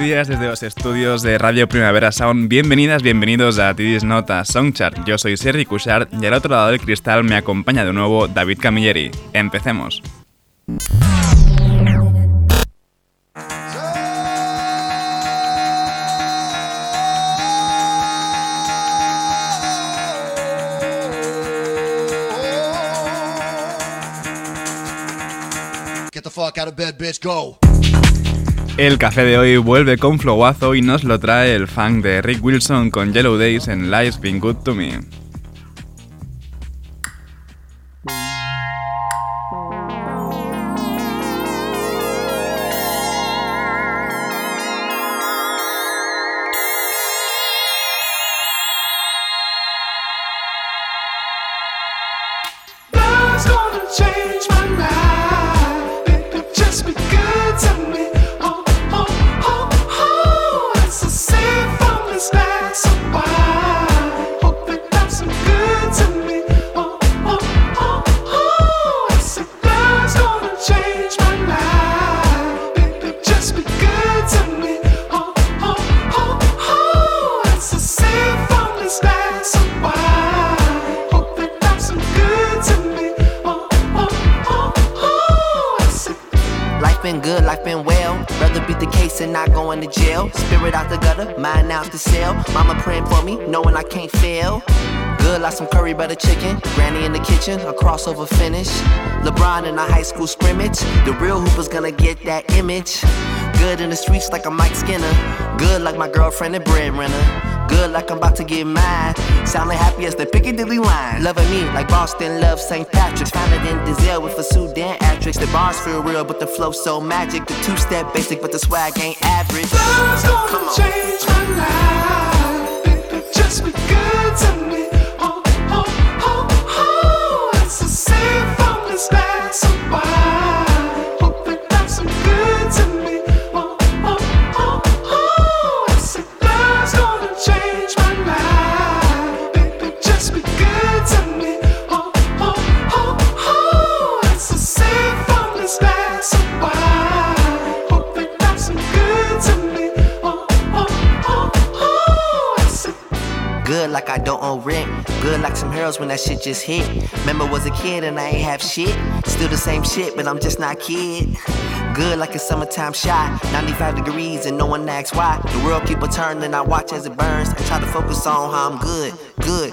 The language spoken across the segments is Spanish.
Días desde los estudios de Radio Primavera Sound. Bienvenidas, bienvenidos a Tidis Nota Songchart. Yo soy Sergi Cushard y al otro lado del cristal me acompaña de nuevo David Camilleri. Empecemos. Get the fuck out of bed, bitch, go. El café de hoy vuelve con flowazo y nos lo trae el fan de Rick Wilson con Yellow Days en Life's Been Good to Me. Crossover finish. LeBron in a high school scrimmage. The real hooper's gonna get that image. Good in the streets like a Mike Skinner. Good like my girlfriend and breadwinner. Good like I'm about to get mine. Sounding happy as the Piccadilly line. Loving me like Boston loves St. Patrick's. Founded in Dizelle with a Sudan actress. The bars feel real, but the flow so magic. The two step basic, but the swag ain't average. Love's gonna change my life. Just be good to Heroes when that shit just hit. Remember was a kid and I ain't have shit. Still the same shit, but I'm just not kid. Good like a summertime shot. 95 degrees and no one asks why. The world keep a turning, I watch as it burns. I try to focus on how I'm good, good.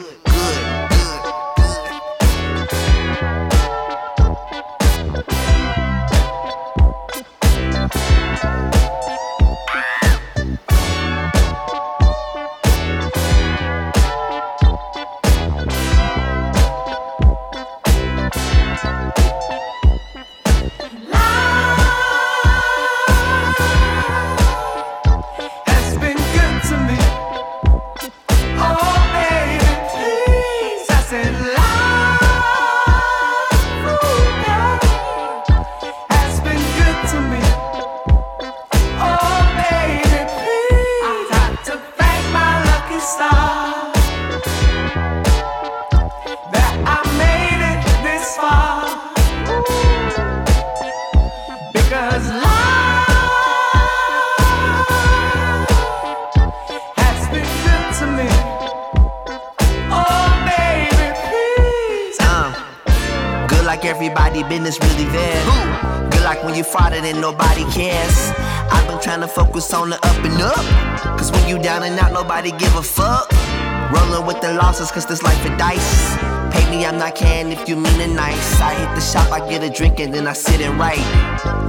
Cause this life of dice. Pay me, I'm not can if you mean it nice. I hit the shop, I get a drink, and then I sit and write.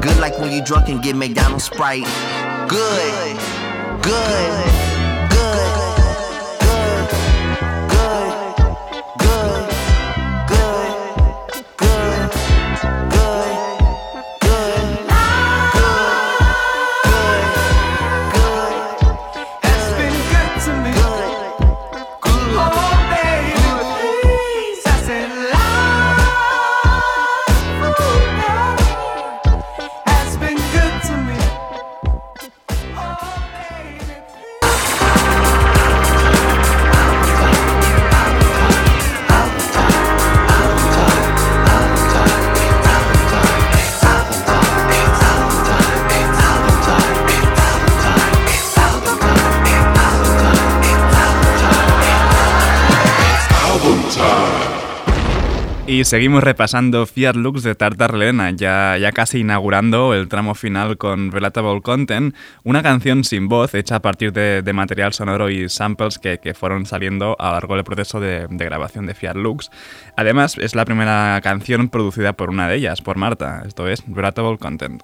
Good like when you drunk and get McDonald's Sprite. Good, good, good, Y seguimos repasando Fiat Looks de Tartar Lena, ya, ya casi inaugurando el tramo final con Relatable Content, una canción sin voz hecha a partir de, material sonoro y samples que, que fueron saliendo a lo largo del proceso de, de grabación de Fiat Looks. Además, es la primera canción producida por una de ellas, por Marta, esto es Relatable Content.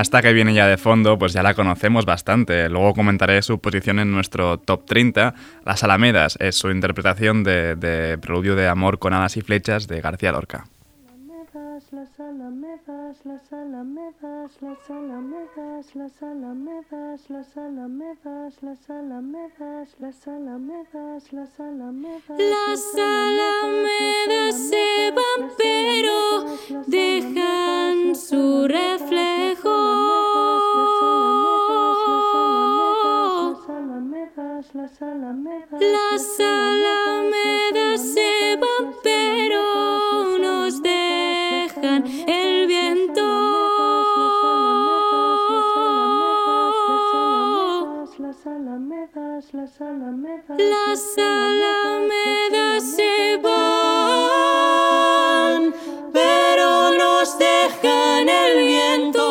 Hasta que viene ya de fondo, pues ya la conocemos bastante. Luego comentaré su posición en nuestro top 30. Las Alamedas es su interpretación de, Preludio de Amor con alas y flechas de García Lorca ala me das, las ala me das, las ala me das, las ala me das, las ala me das, las ala me das, las ala me das, las ala me das. Las alamedas se van pero dejan su reflejo. Las alamedas, las alamedas, las alamedas se van pero alamedas, las alamedas, Las alamedas se van, pero nos dejan el viento.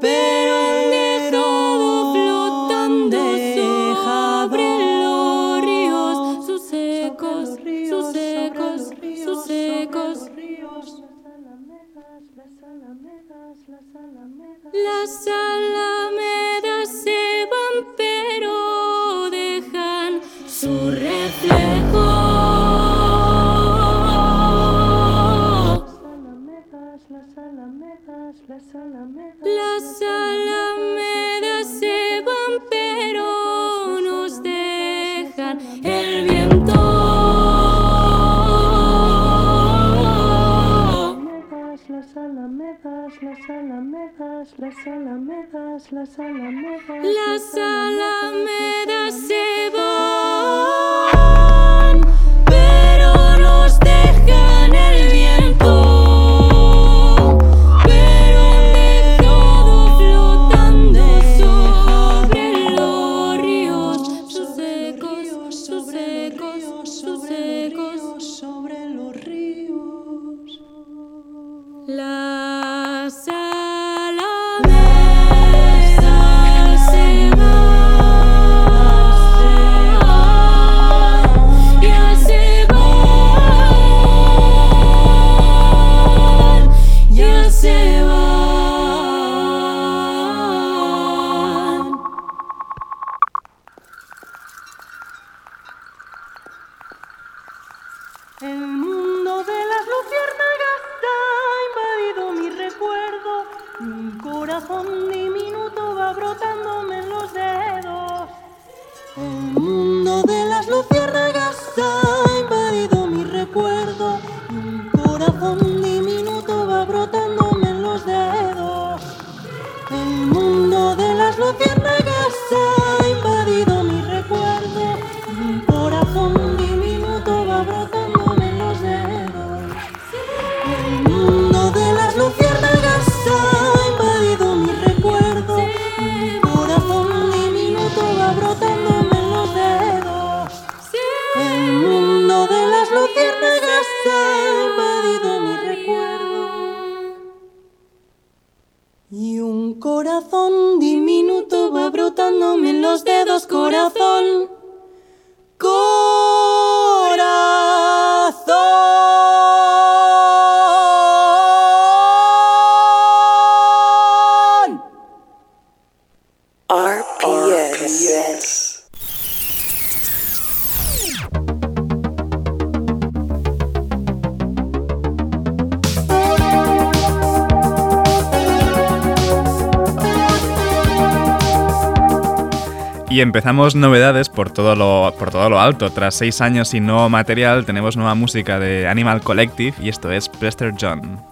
Pero han dejado flotando sobre los ríos, sus ecos, sus ecos, sus ecos. Las alamedas se van, su reflejo. las alamedas, las alamedas. Las alamedas se van, las alamedas, las alamedas. Las alamedas se van. Y empezamos novedades por todo, lo, por todo lo alto. Tras seis años y no material, tenemos nueva música de Animal Collective y esto es Prester John.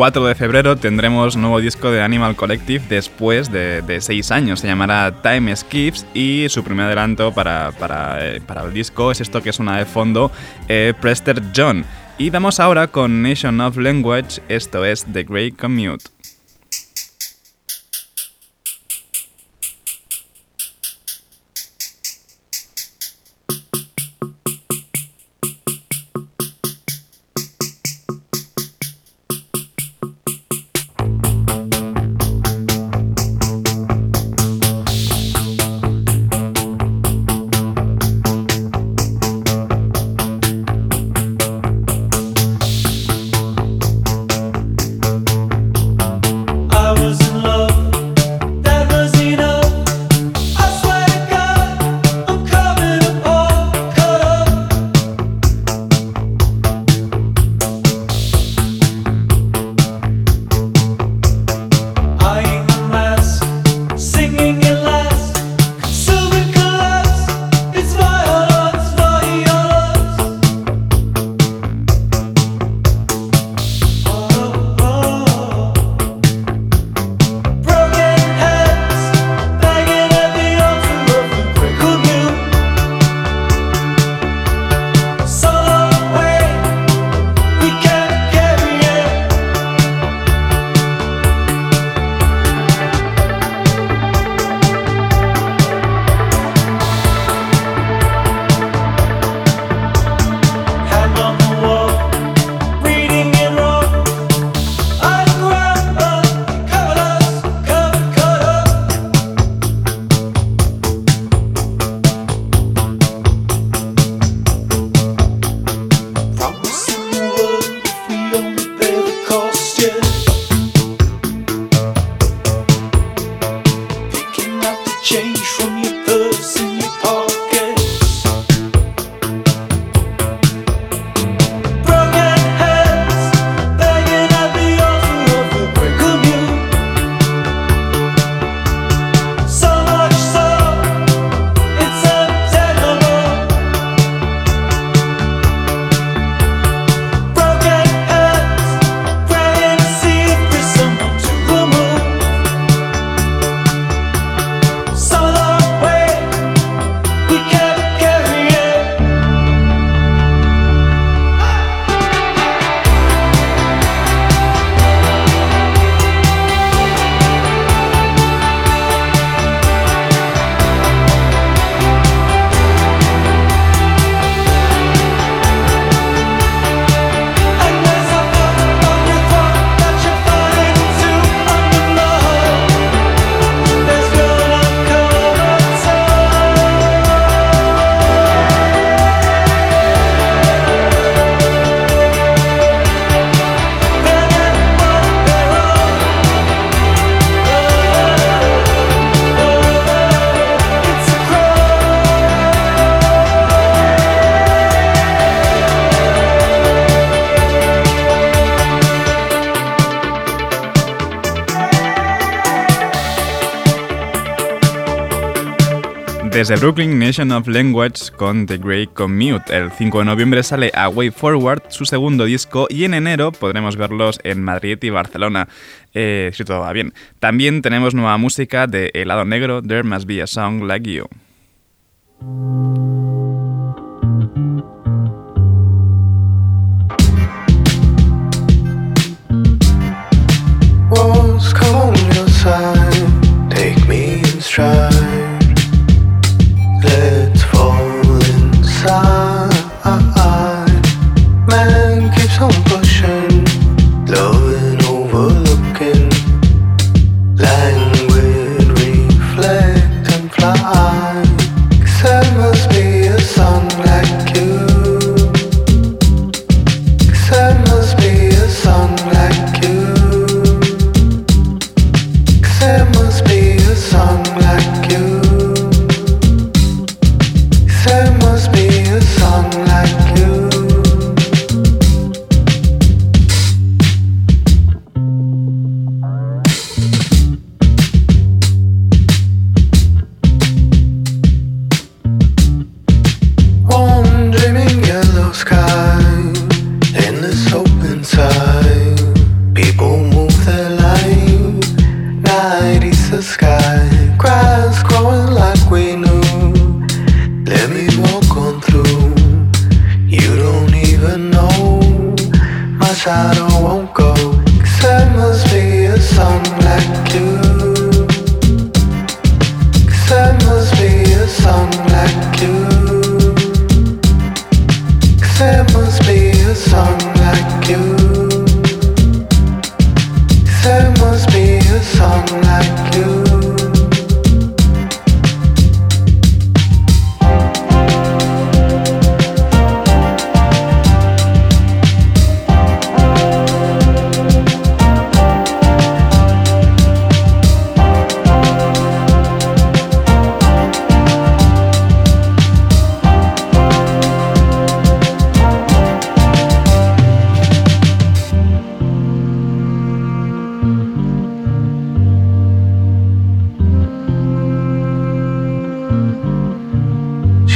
4 de febrero tendremos nuevo disco de Animal Collective después de, de seis años. Se llamará Time Skips y su primer adelanto para, para, eh, para el disco es esto que es una de fondo, eh, Prester John. Y vamos ahora con Nation of Language, esto es The Great Commute. Desde Brooklyn, Nation of Language con The Great Commute. El 5 de noviembre sale A Way Forward, su segundo disco, y en enero podremos verlos en Madrid y Barcelona, eh, si todo va bien. También tenemos nueva música de Helado Negro, There Must Be a Song Like You. home.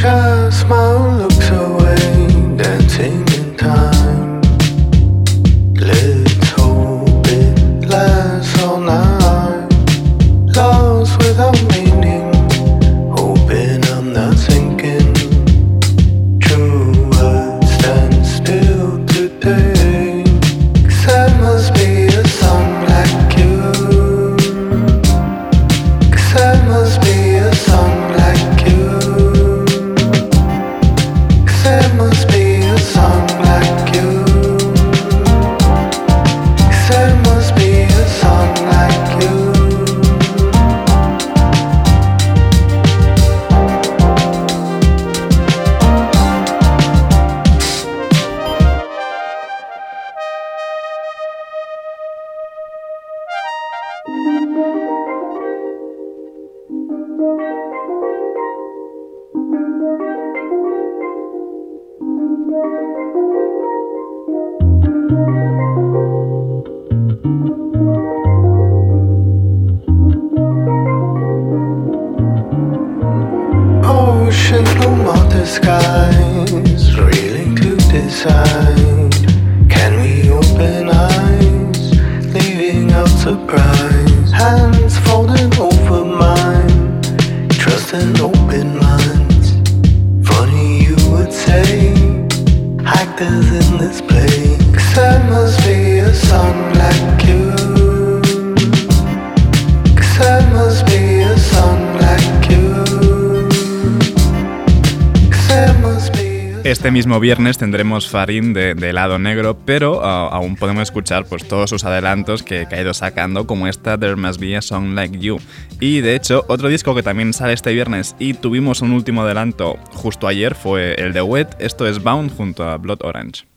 just my viernes tendremos Farin de, de Lado Negro, pero ah, aún podemos escuchar pues, todos sus adelantos que, que ha ido sacando, como esta There Must Be a Song Like You. Y de hecho, otro disco que también sale este viernes y tuvimos un último adelanto justo ayer fue el de Wet, esto es Bound junto a Blood Orange.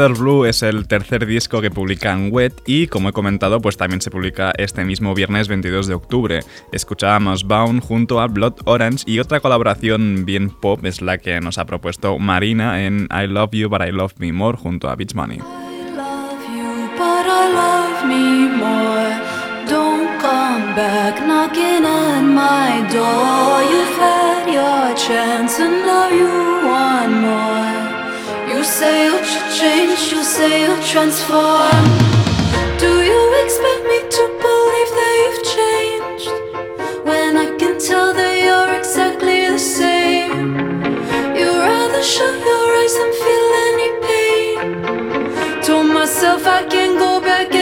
Leather Blue es el tercer disco que publican Wet y, como he comentado, pues también se publica este mismo viernes 22 de octubre. Escuchábamos Bound junto a Blood Orange y otra colaboración bien pop es la que nos ha propuesto Marina en I Love You But I Love Me More junto a Beach Money. your chance and now you want more. You say you'll ch- change, you say you'll transform. Do you expect me to believe that you've changed when I can tell that you're exactly the same? You'd rather shut your eyes than feel any pain. Told myself I can go back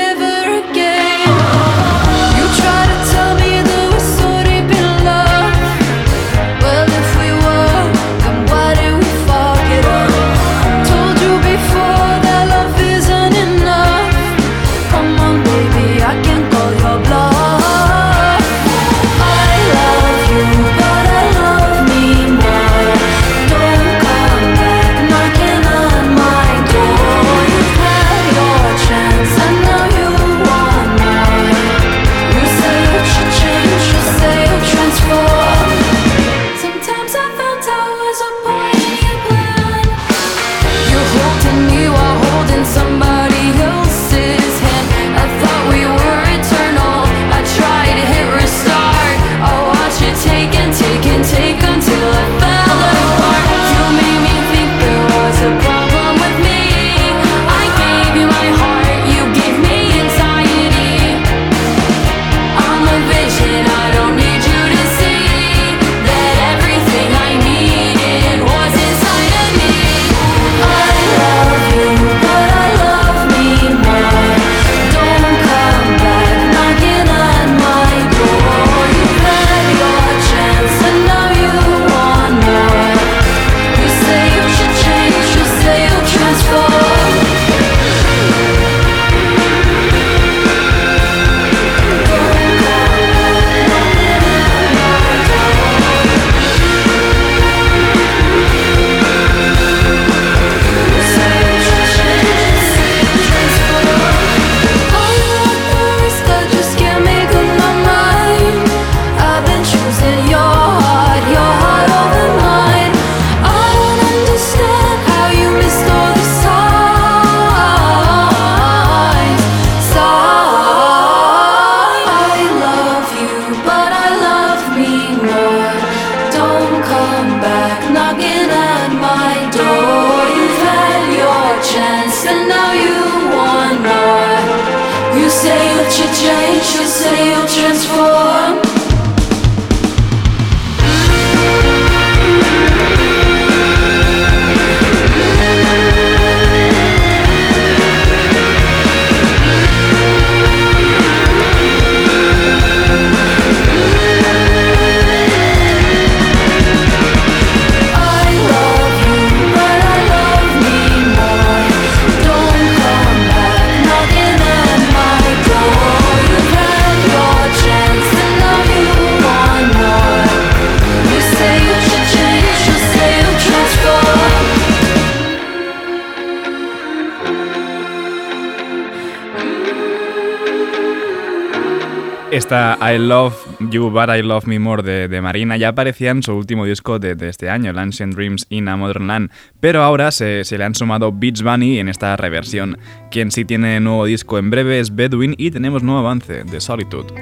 I Love You But I Love Me More de, de Marina ya aparecía en su último disco de, este año, el Ancient Dreams in a Modern Land, pero ahora se, se le han sumado Beats Bunny en esta reversión. Quien sí tiene nuevo disco en breve es Bedouin y tenemos nuevo avance de Solitude.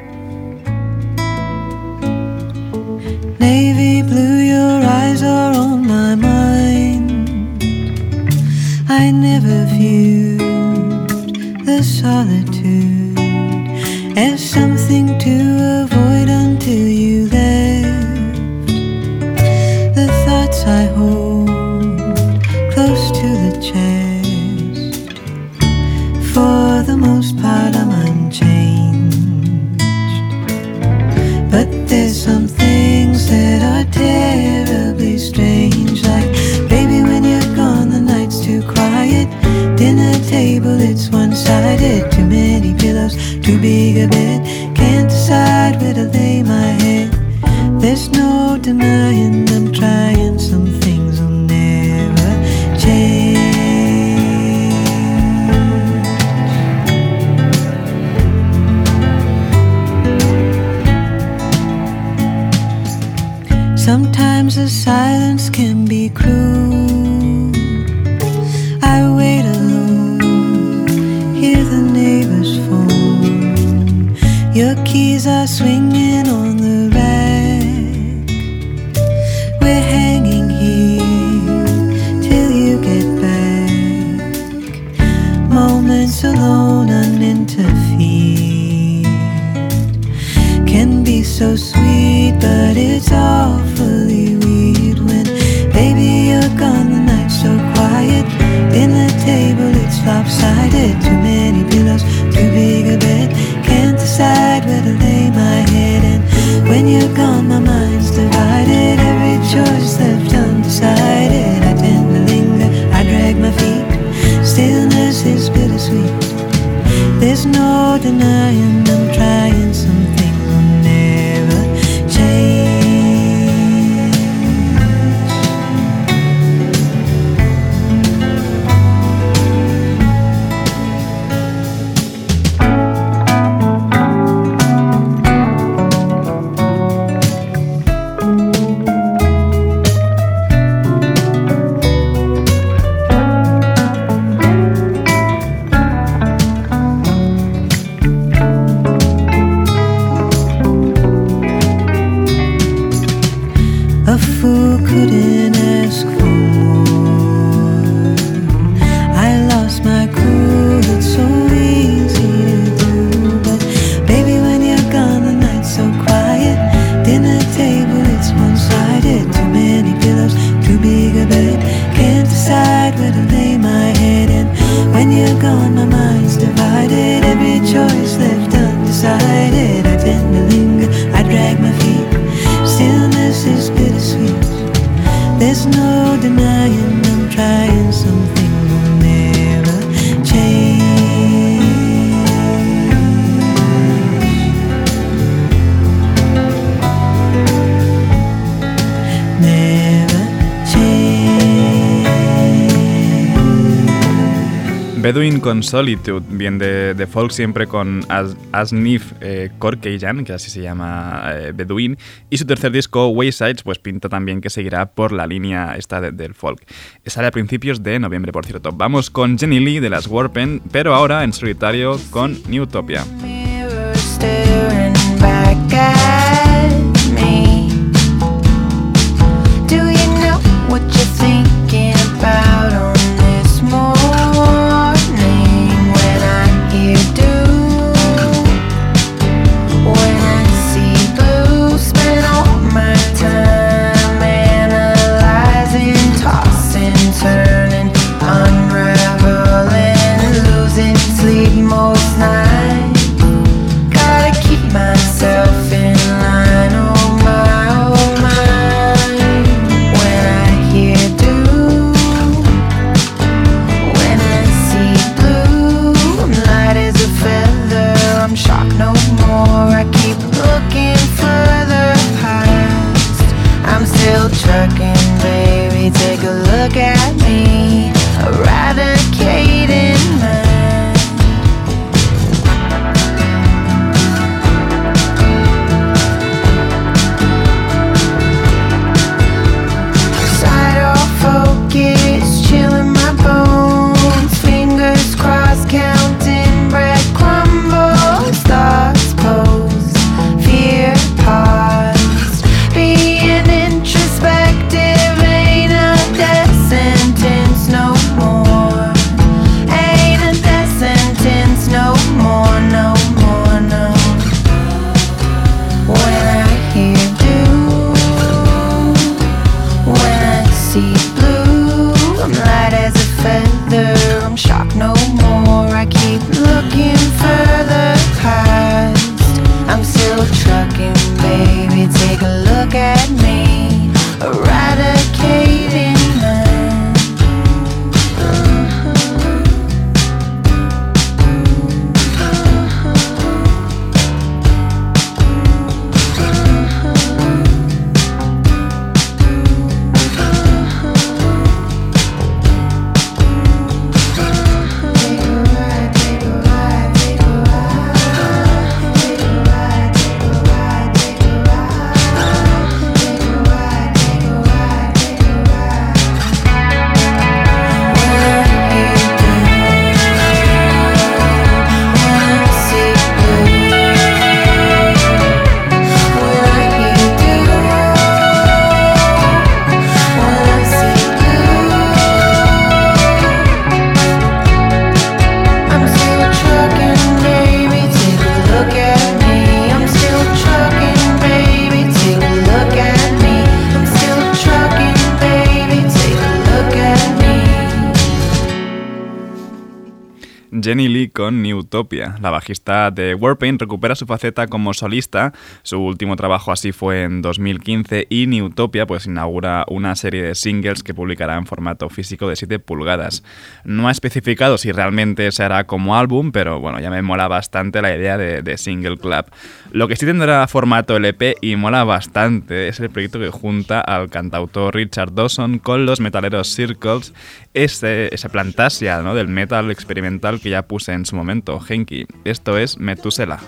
Navy blue, your eyes are on my mind. I never viewed the solitude as something to it's. Too many pillows, too big a bed. Can't decide where to lay my head. There's no denying I'm keys are swinging on the rack. We're hanging here till you get back. Moments alone, uninterfered can be so sweet, but it's awfully weird when, baby, you're gone. The night's so quiet. Dinner table, it's lopsided. Too many pillows, a bed. Where to lay my head. And when you're gone, my mind's divided. Every choice left undecided. I tend to linger, I drag my feet. Stillness is bittersweet. There's no denying con Solitude, bien de, de folk siempre con As, Asnif eh, que así se llama eh, Bedouin, y su tercer disco, Waysides, pues pinta también que seguirá por la línea esta de- del folk. Sale a principios de noviembre, por cierto. Vamos con Jenny Lee de las Warpen, pero ahora en solitario con Newtopia. La bajista de Warpaint recupera su faceta como solista. Su último trabajo así fue en 2015 y New Utopia pues inaugura una serie de singles que publicará en formato físico de 7 pulgadas. No ha especificado si realmente se hará como álbum, pero bueno, ya me mola bastante la idea de, de Single Club. Lo que sí tendrá formato LP y mola bastante es el proyecto que junta al cantautor Richard Dawson con los metaleros Circles, ese, esa plantasia ¿no? del metal experimental que ya puse en su momento, Henky. Esto es Metusela.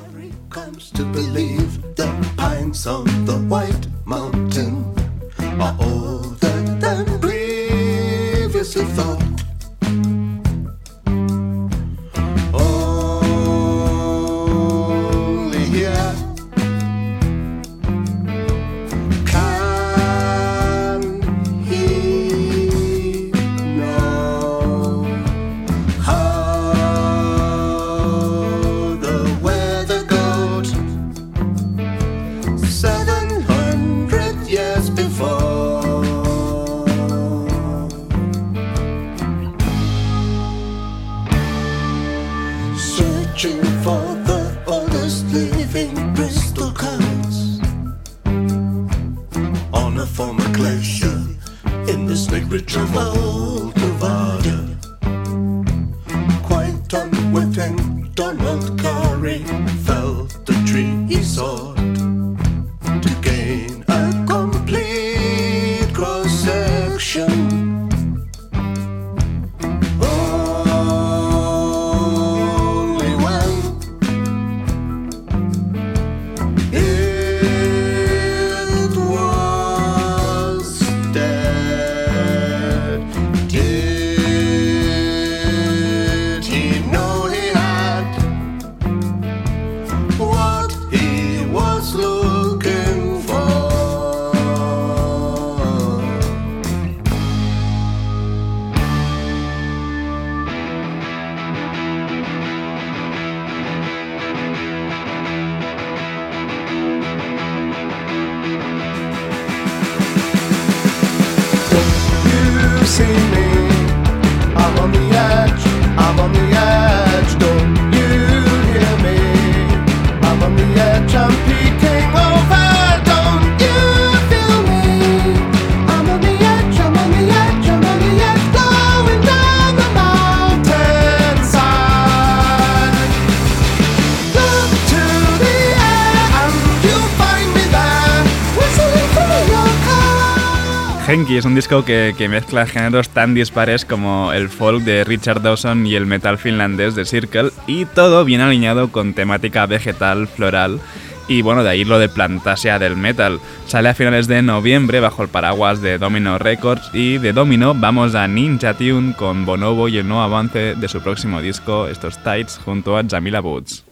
Car. Henky es un disco que, mezcla géneros tan dispares como el folk de Richard Dawson y el metal finlandés de Circle, y todo bien alineado con temática vegetal, floral, y bueno, de ahí lo de Plantasia del metal. Sale a finales de noviembre bajo el paraguas de Domino Records, y de Domino vamos a Ninja Tune con Bonobo y el nuevo avance de su próximo disco, estos Tights, junto a Jamila Boots.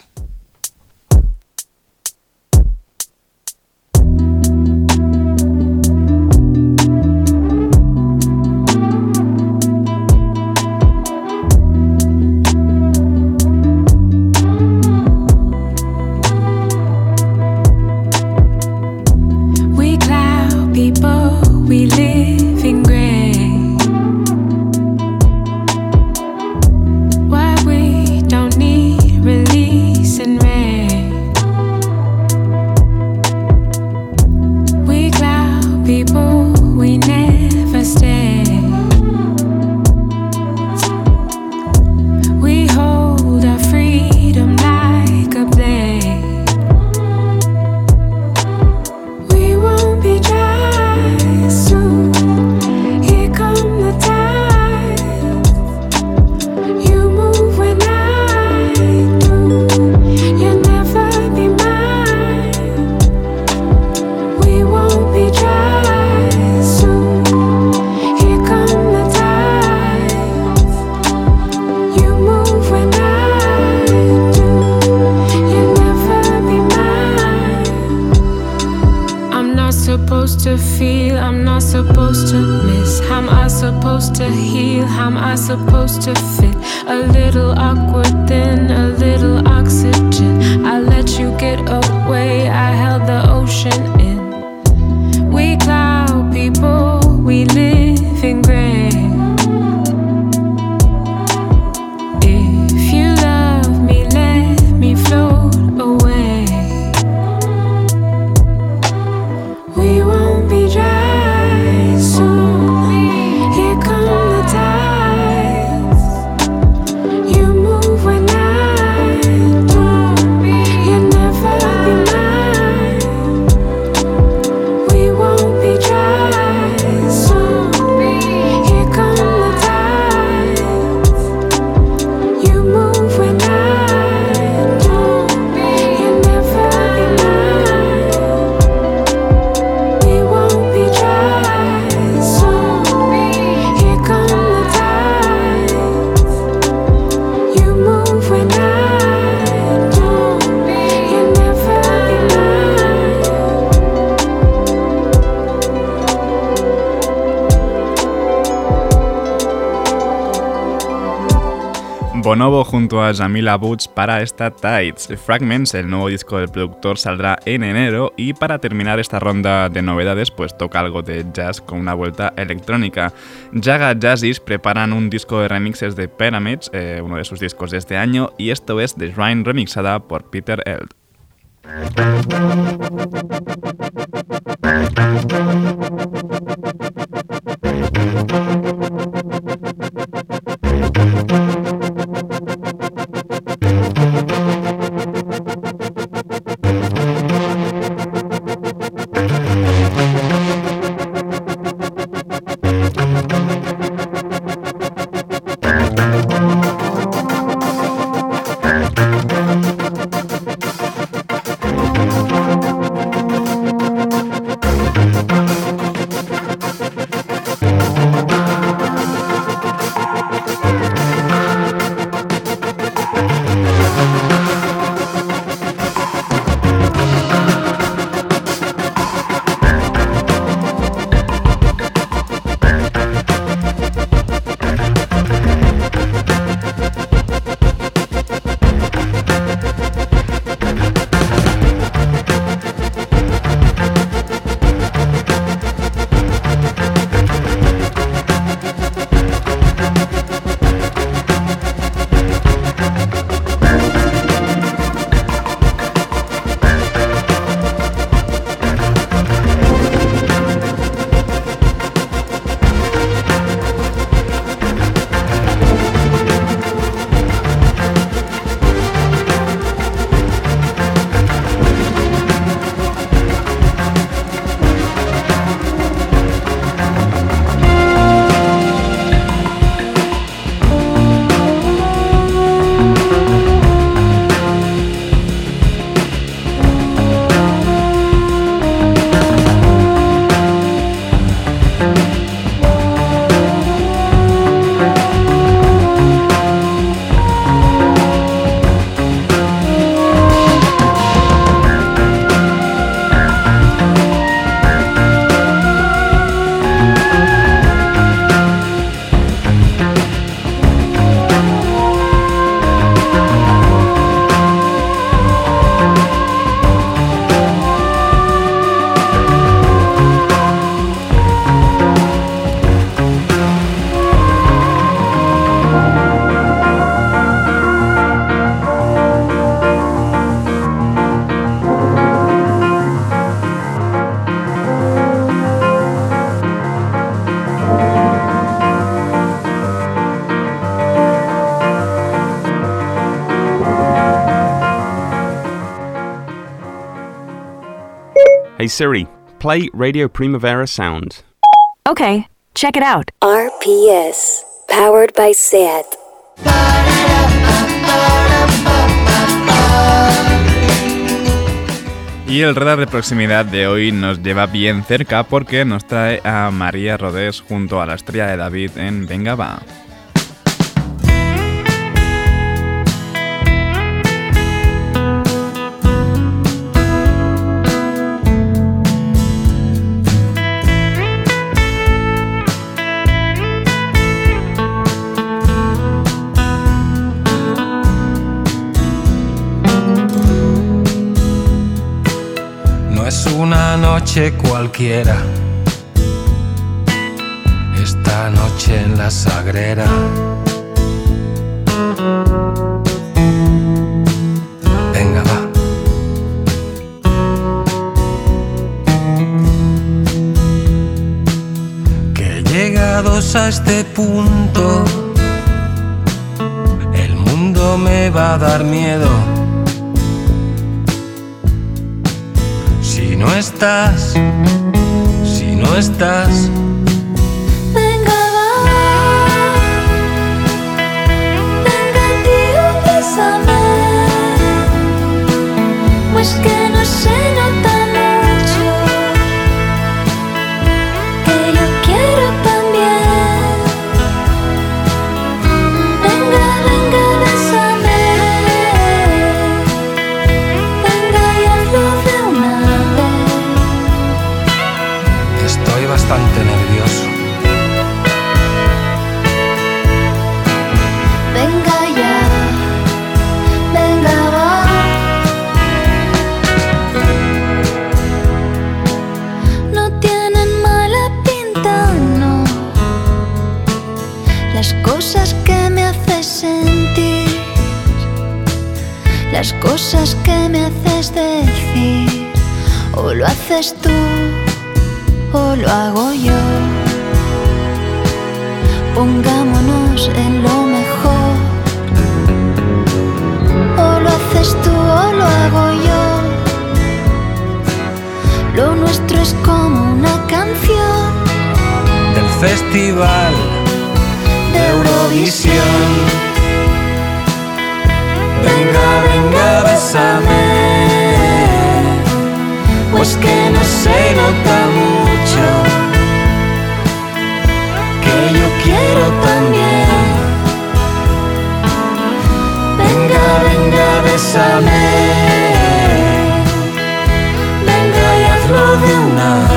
supposed to feel? I'm not supposed to miss. How am I supposed to heal? How am I supposed to fit? A little awkward, then a little oxygen. I let you get over. Junto a Jamila Boots para esta Tides. Fragments, el nuevo disco del productor, saldrá en enero y para terminar esta ronda de novedades, pues toca algo de jazz con una vuelta electrónica. Jaga Jazzis preparan un disco de remixes de Pyramids, eh, uno de sus discos de este año, y esto es The Shrine remixada por Peter Eld. Hey Siri, play Radio Primavera Sound. Okay, check it out. RPS, powered by SAT. Y el radar de proximidad de hoy nos lleva bien cerca porque nos trae a María Rodés junto a la estrella de David en Venga Va. Noche cualquiera. Esta noche en la sagrera. Venga, va. Que llegados a este punto, el mundo me va a dar miedo. No estás, si no estás, Venga, va. Venga, tío, bésame. Pues que cosas que me haces decir, o lo haces tú o lo hago yo. Pongámonos en lo mejor. O lo haces tú o lo hago yo. Lo nuestro es como una canción Del festival de Eurovisión. Venga, venga, bésame. Pues que no se nota mucho. Que yo quiero también. Venga, venga, bésame. Venga y hazlo de una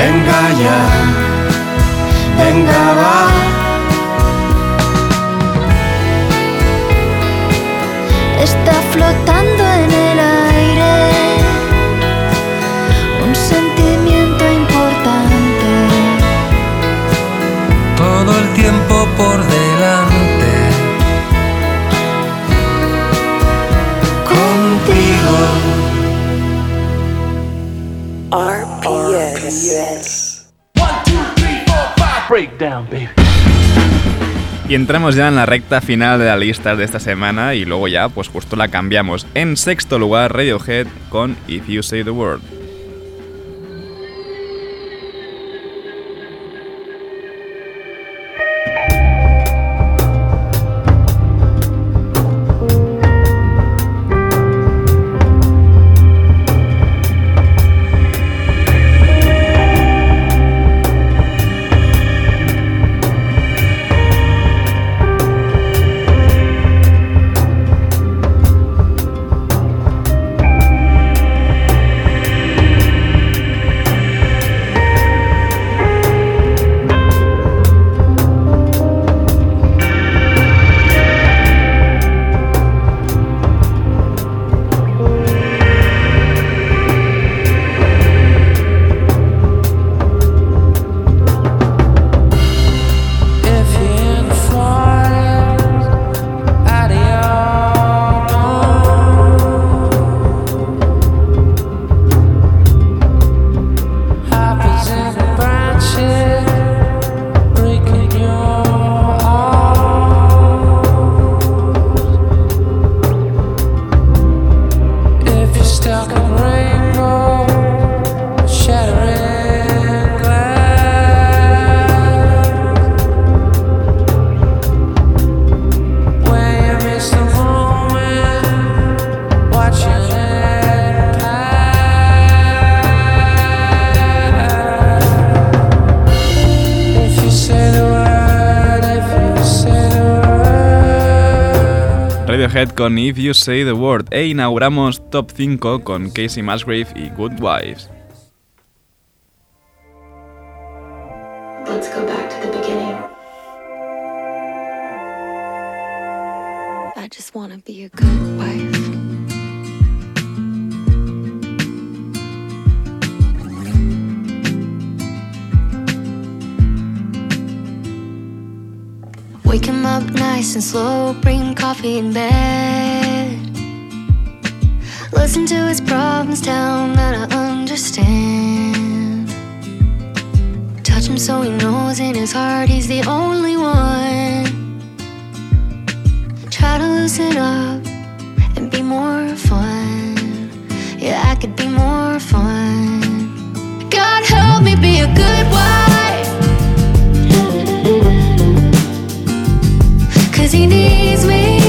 Venga ya, venga va. Está flotando en el aire un sentimiento importante. Todo el tiempo por delante. Y entramos ya en la recta final de la lista de esta semana y luego ya, pues justo la cambiamos. En sexto lugar, Radiohead con If You Say the Word. Radiohead con If You Say the Word e inauguramos Top 5 con Casey Musgrave y Good Wives. Let's go back to the beginning. I just wanna be a good Wake him up nice and slow, bring coffee in bed. Listen to his problems, tell him that I understand. Touch him so he knows in his heart he's the only one. Try to loosen up and be more fun. Yeah, I could be more fun. God help me be a good wife. He needs me.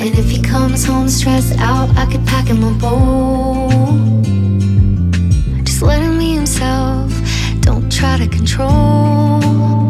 And if he comes home stressed out, I could pack him a bowl. Just let him be himself, don't try to control.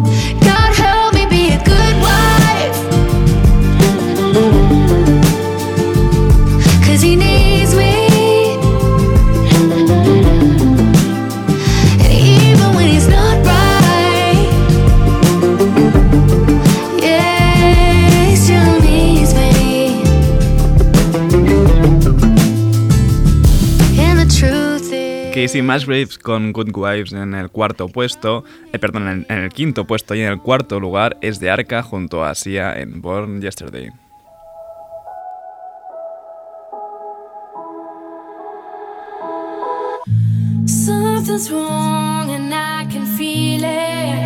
Casey Musgraves con Good Wives en el cuarto puesto, eh, perdón, en, el quinto puesto y en el cuarto lugar es de Arca junto a Sia en Born Yesterday. Something's wrong and I can feel it.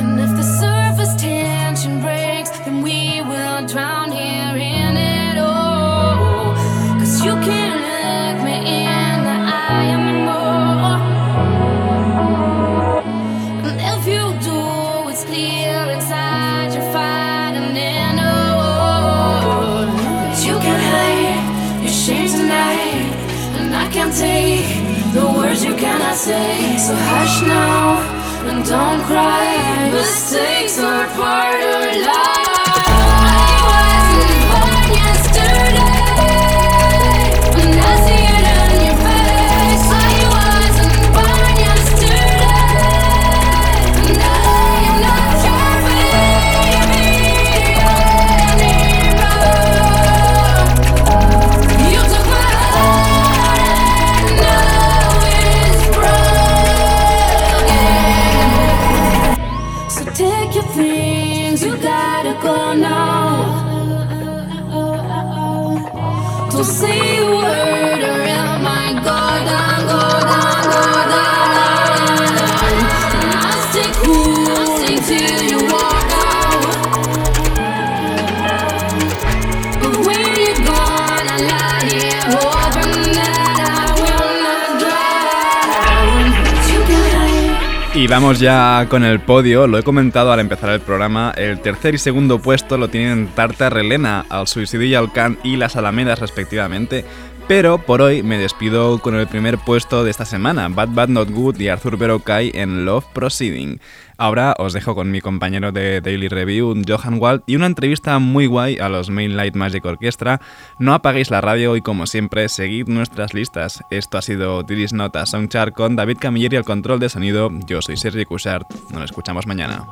And if the surface tension breaks, then we will drown here take the words you cannot say. So hush now and don't cry. Mistakes are part of life. Y vamos ya con el podio, lo he comentado al empezar el programa, el tercer y segundo puesto lo tienen Tarta Relena, Al Suicidio y al Can y Las Alamedas respectivamente, pero por hoy me despido con el primer puesto de esta semana, Bad Bad Not Good y Arthur Berokai en Love Proceeding. Ahora os dejo con mi compañero de Daily Review, Johan Wald, y una entrevista muy guay a los Mainlight Magic Orchestra. No apaguéis la radio y como siempre, seguid nuestras listas. Esto ha sido Diris Nota Soundchart con David Camilleri al control de sonido. Yo soy Sergi Cushart. Nos escuchamos mañana.